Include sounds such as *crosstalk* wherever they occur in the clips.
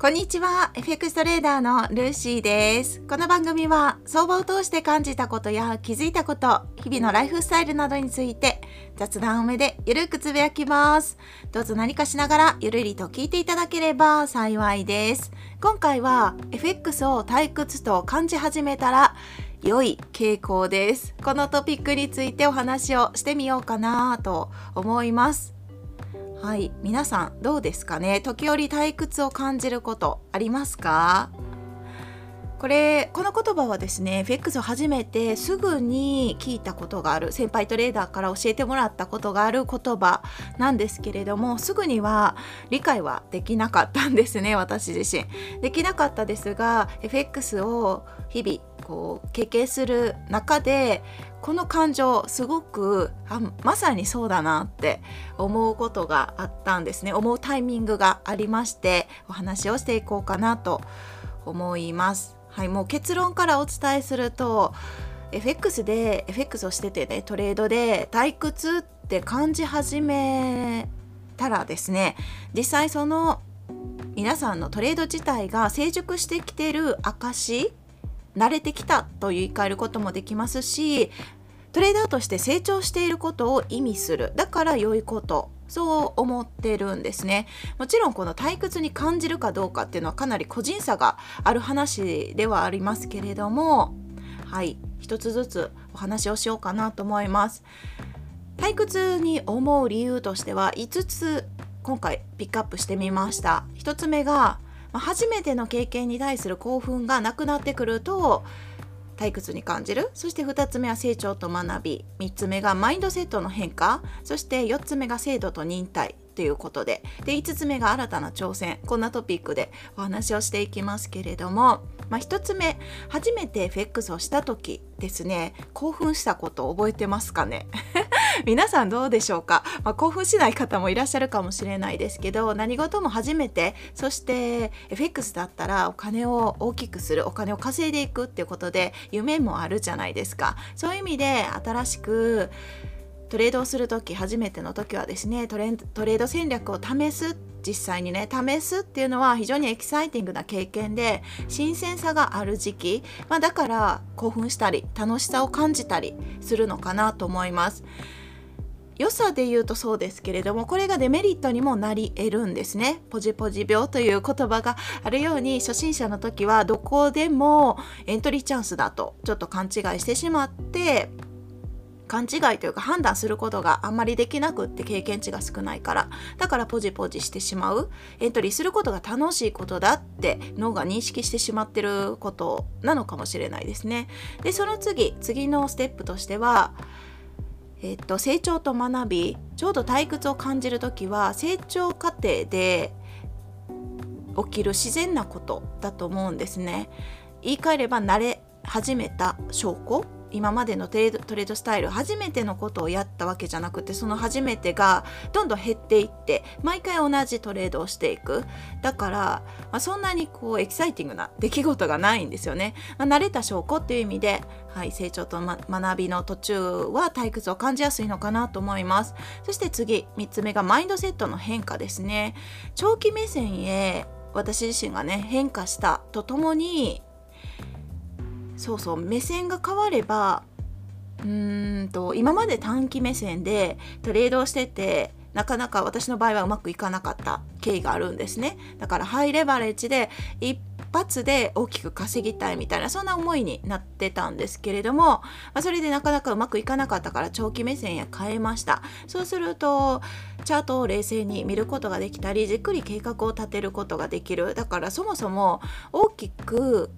こんにちは。FX トレーダーのルーシーです。この番組は相場を通して感じたことや気づいたこと日々のライフスタイルなどについて雑談多めでゆるくつぶやきます。どうぞ何かしながらゆるりと聞いていただければ幸いです。今回は FX を退屈と感じ始めたら良い傾向です。このトピックについてお話をしてみようかなと思います。はい皆さんどうですかね？時折退屈を感じることありますか？これこの言葉はですね FX を始めてすぐに聞いたことがある先輩トレーダーから教えてもらったことがある言葉なんですけれどもすぐには理解はできなかったんですね私自身。できなかったですが FX を日々こう経験する中でこの感情すごくあまさにそうだなって思うことがあったんですね思うタイミングがありましてお話をしていこうかなと思います。はい、もう結論からお伝えすると FX で FX をしててねトレードで退屈って感じ始めたらですね実際その皆さんのトレード自体が成熟してきてる証慣れてきたと言い換えることもできますしトレーダーとして成長していることを意味する。だから良いこと。そう思ってるんですね。もちろんこの退屈に感じるかどうかっていうのはかなり個人差がある話ではありますけれどもはい。一つずつお話をしようかなと思います。退屈に思う理由としては5つ今回ピックアップしてみました。1つ目が初めての経験に対する興奮がなくなってくると退屈に感じる。そして2つ目は成長と学び。3つ目がマインドセットの変化。そして4つ目が制度と忍耐。ということで。で5つ目が新たな挑戦。こんなトピックでお話をしていきますけれども、まあ、1つ目。初めて FX をした時ですね。興奮したこと覚えてますかね？皆さんどうでしょうか、まあ、興奮しない方もいらっしゃるかもしれないですけど何事も初めてそして FX だったらお金を大きくするお金を稼いでいくっていうことで夢もあるじゃないですか。そういう意味で新しくトレードをする時初めての時はですねトレトレード戦略を試す実際にね試すっていうのは非常にエキサイティングな経験で新鮮さがある時期、まあ、だから興奮したり楽しさを感じたりするのかなと思います。良さで言うとそうですけれどもこれがデメリットにもなり得るんですね。ポジポジ病という言葉があるように初心者の時はどこでもエントリーチャンスだとちょっと勘違いしてしまって勘違いというか判断することがあんまりできなくって経験値が少ないから。だからポジポジしてしまう。エントリーすることが楽しいことだって脳が認識してしまってることなのかもしれないですね。でその次次のステップとしてはえっと、成長と学びちょうど退屈を感じる時は成長過程で起きる自然なことだと思うんですね。言い換えれば慣れ始めた証拠今までのトレードスタイル初めてのことをやったわけじゃなくてその初めてがどんどん減っていって毎回同じトレードをしていく。だから、まあ、そんなにこうエキサイティングな出来事がないんですよね、まあ、慣れた証拠っていう意味で、はい、成長と、ま、学びの途中は退屈を感じやすいのかなと思います。そして次3つ目がマインドセットの変化ですね。長期目線へ私自身がね変化したとともにそうそう目線が変わればうーんと今まで短期目線でトレードをしててなかなか私の場合はうまくいかなかった経緯があるんですね。だからハイレバレッジで一発で大きく稼ぎたいみたいなそんな思いになってたんですけれども、まあ、それでなかなかうまくいかなかったから長期目線へ変えました。そうするとチャートを冷静に見ることができたりじっくり計画を立てることができる。だからそもそも大きく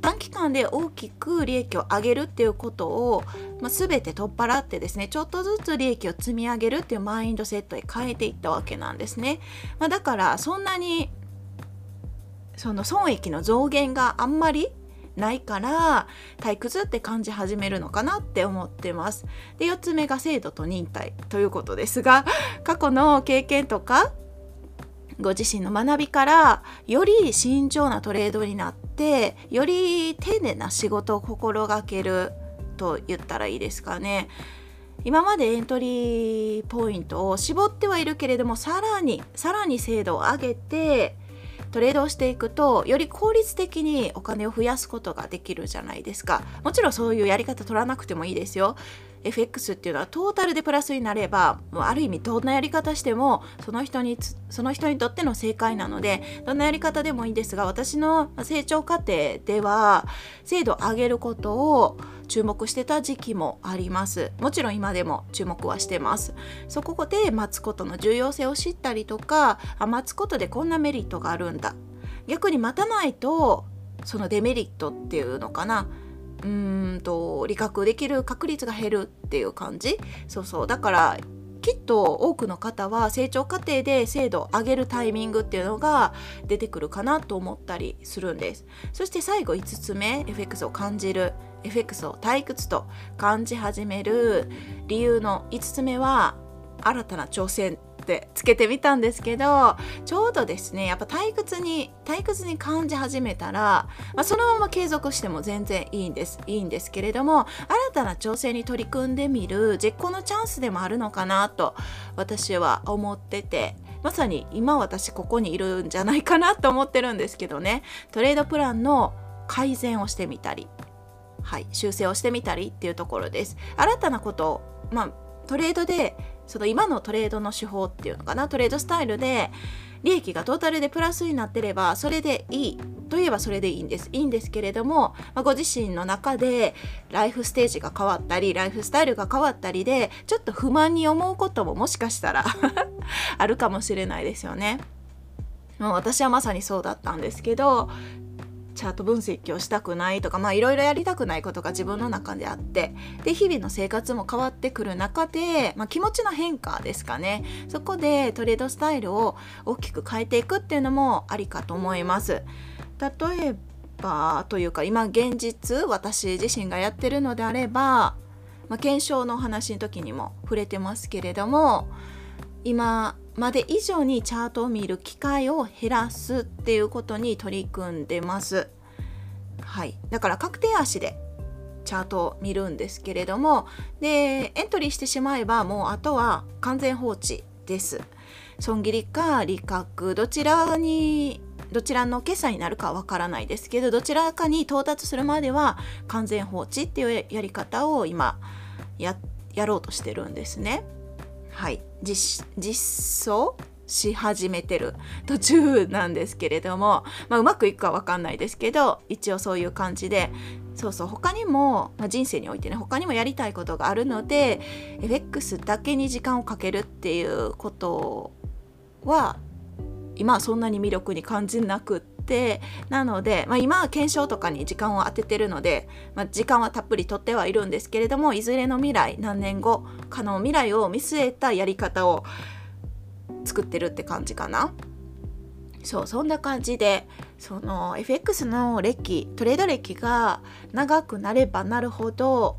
短期間で大きく利益を上げるっていうことを、まあ、全て取っ払ってですねちょっとずつ利益を積み上げるっていうマインドセットへ変えていったわけなんですね。まあ、だからそんなにその損益の増減があんまりないから退屈って感じ始めるのかなって思ってます。で4つ目が制度と忍耐ということですが過去の経験とかご自身の学びからより慎重なトレードになってより丁寧な仕事を心がけると言ったらいいですかね。今までエントリーポイントを絞ってはいるけれどもさらにさらに精度を上げてトレードをしていくとより効率的にお金を増やすことができるじゃないですかもちろんそういうやり方取らなくてもいいですよ FX っていうのはトータルでプラスになればある意味どんなやり方してもその人にその人にとっての正解なのでどんなやり方でもいいんですが私の成長過程では精度を上げることを注目してた時期もあります。もちろん今でも注目はしてます。そこで待つことの重要性を知ったりとかあ待つことでこんなメリットがあるんだ。逆に待たないとそのデメリットっていうのかな。うんと理覚できる確率が減るっていう感じ？そうそう。だからきっと多くの方は成長過程で精度を上げるタイミングっていうのが出てくるかなと思ったりするんです。そして最後5つ目 FX を感じる。FX を退屈と感じ始める理由の5つ目は新たな挑戦ってつけてみたんですけどちょうどですねやっぱ退屈に退屈に感じ始めたら、まあ、そのまま継続しても全然いいんですいいんですけれども新たな調整に取り組んでみる絶好のチャンスでもあるのかなと私は思っててまさに今私ここにいるんじゃないかなと思ってるんですけどねトレードプランの改善をしてみたりはい、修正をしてみたりっていうところです。新たなことを、まあ、トレードでその今のトレードの手法っていうのかなトレードスタイルで利益がトータルでプラスになってればそれでいいといえばそれでいいんですいいんですけれども、まあ、ご自身の中でライフステージが変わったりライフスタイルが変わったりでちょっと不満に思うことももしかしたら *laughs* あるかもしれないですよね。もう私はまさにそうだったんですけどチャート分析をしたくないとかまあいろいろやりたくないことが自分の中であってで日々の生活も変わってくる中で、まあ、気持ちの変化ですかねそこでトレードスタイルを大きく変えていくっていうのもありかと思います。例えばというか今現実私自身がやってるのであれば、まあ、検証の話の時にも触れてますけれども今まで以上にチャートを見る機会を減らすっていうことに取り組んでます。はい、だから確定足でチャートを見るんですけれどもでエントリーしてしまえばもうあとは完全放置です。損切りか利確どちらにどちらの決済になるかわからないですけどどちらかに到達するまでは完全放置っていうやり方を今やろうとしてるんですね。はい実装し始めてる途中なんですけれども、まあ、うまくいくか分かんないですけど一応そういう感じでそうそう他にも、まあ、人生においてね他にもやりたいことがあるので FX だけに時間をかけるっていうことは今はそんなに魅力に感じなくってなので、まあ、今は検証とかに時間を当ててるので、まあ、時間はたっぷりとってはいるんですけれどもいずれの未来何年後かの未来を見据えたやり方を作ってるって感じかな。そうそんな感じでその FX の歴トレード歴が長くなればなるほど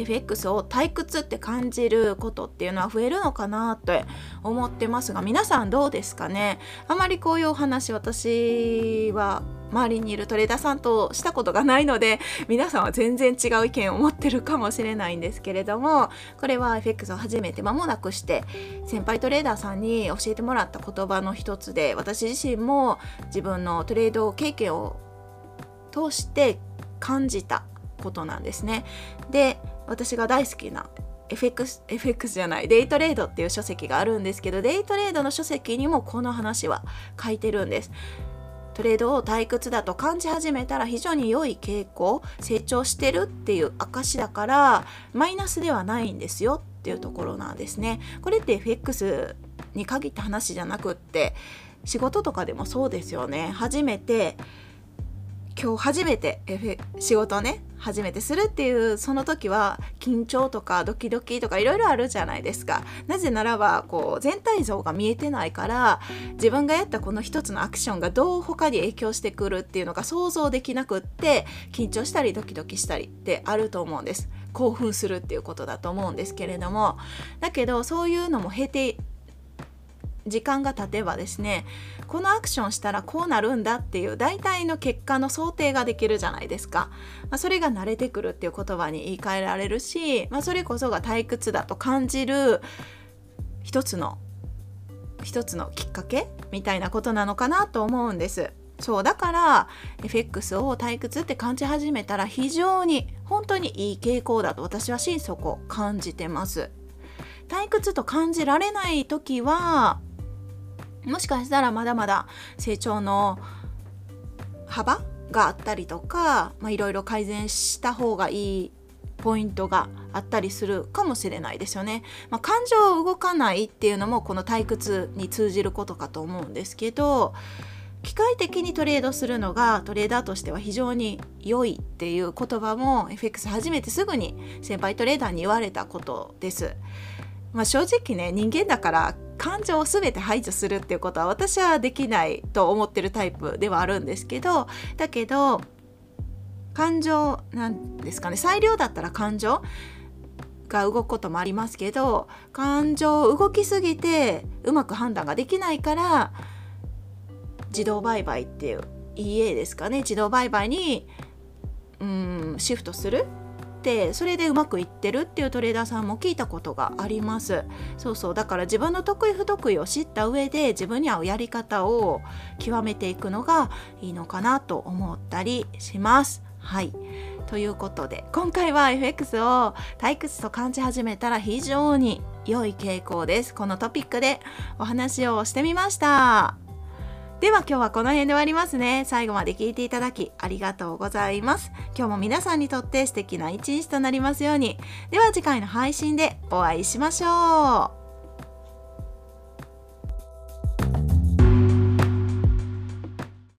FX を退屈って感じることっていうのは増えるのかなって思ってますが皆さんどうですかね？あまりこういうお話私は周りにいるトレーダーさんとしたことがないので皆さんは全然違う意見を持ってるかもしれないんですけれどもこれは FX を始めて間もなくして先輩トレーダーさんに教えてもらった言葉の一つで私自身も自分のトレード経験を通して感じたことなんですね。で私が大好きな FX, じゃないデイトレードっていう書籍があるんですけどデイトレードの書籍にもこの話は書いてるんです。トレードを退屈だと感じ始めたら非常に良い傾向成長してるっていう証だからマイナスではないんですよっていうところなんですね。これって FX に限った話じゃなくって仕事とかでもそうですよね。初めて今日初めて仕事をね初めてするっていうその時は緊張とかドキドキとかいろいろあるじゃないですか。なぜならばこう全体像が見えてないから自分がやったこの一つのアクションがどう他に影響してくるっていうのが想像できなくって緊張したりドキドキしたりってあると思うんです。興奮するっていうことだと思うんですけれども。だけどそういうのも経て時間が経てばですねこのアクションしたらこうなるんだっていう大体の結果の想定ができるじゃないですか、まあ、それが慣れてくるっていう言葉に言い換えられるし、まあ、それこそが退屈だと感じる一つの一つのきっかけみたいなことなのかなと思うんです。そうだから FX を退屈って感じ始めたら非常に本当にいい傾向だと私は心底感じてます。退屈と感じられない時はもしかしたらまだまだ成長の幅があったりとかいろいろ改善した方がいいポイントがあったりするかもしれないですよね。まあ、感情を動かないっていうのもこの退屈に通じることかと思うんですけど機械的にトレードするのがトレーダーとしては非常に良いっていう言葉も FX 初めてすぐに先輩トレーダーに言われたことです。まあ、正直ね人間だから感情を全て排除するっていうことは私はできないと思ってるタイプではあるんですけどだけど感情なんですかね裁量だったら感情が動くこともありますけど感情動きすぎてうまく判断ができないから自動売買っていう EA ですかね自動売買にうんシフトするってそれでうまくいってるっていうトレーダーさんも聞いたことがあります。そうそう。だから自分の得意不得意を知った上で自分に合うやり方を極めていくのがいいのかなと思ったりします。はい。ということで今回は FX を退屈と感じ始めたら非常に良い傾向です。このトピックでお話をしてみました。では今日はこの辺で終わりますね。最後まで聞いていただきありがとうございます。今日も皆さんにとって素敵な一日となりますように。では次回の配信でお会いしましょう。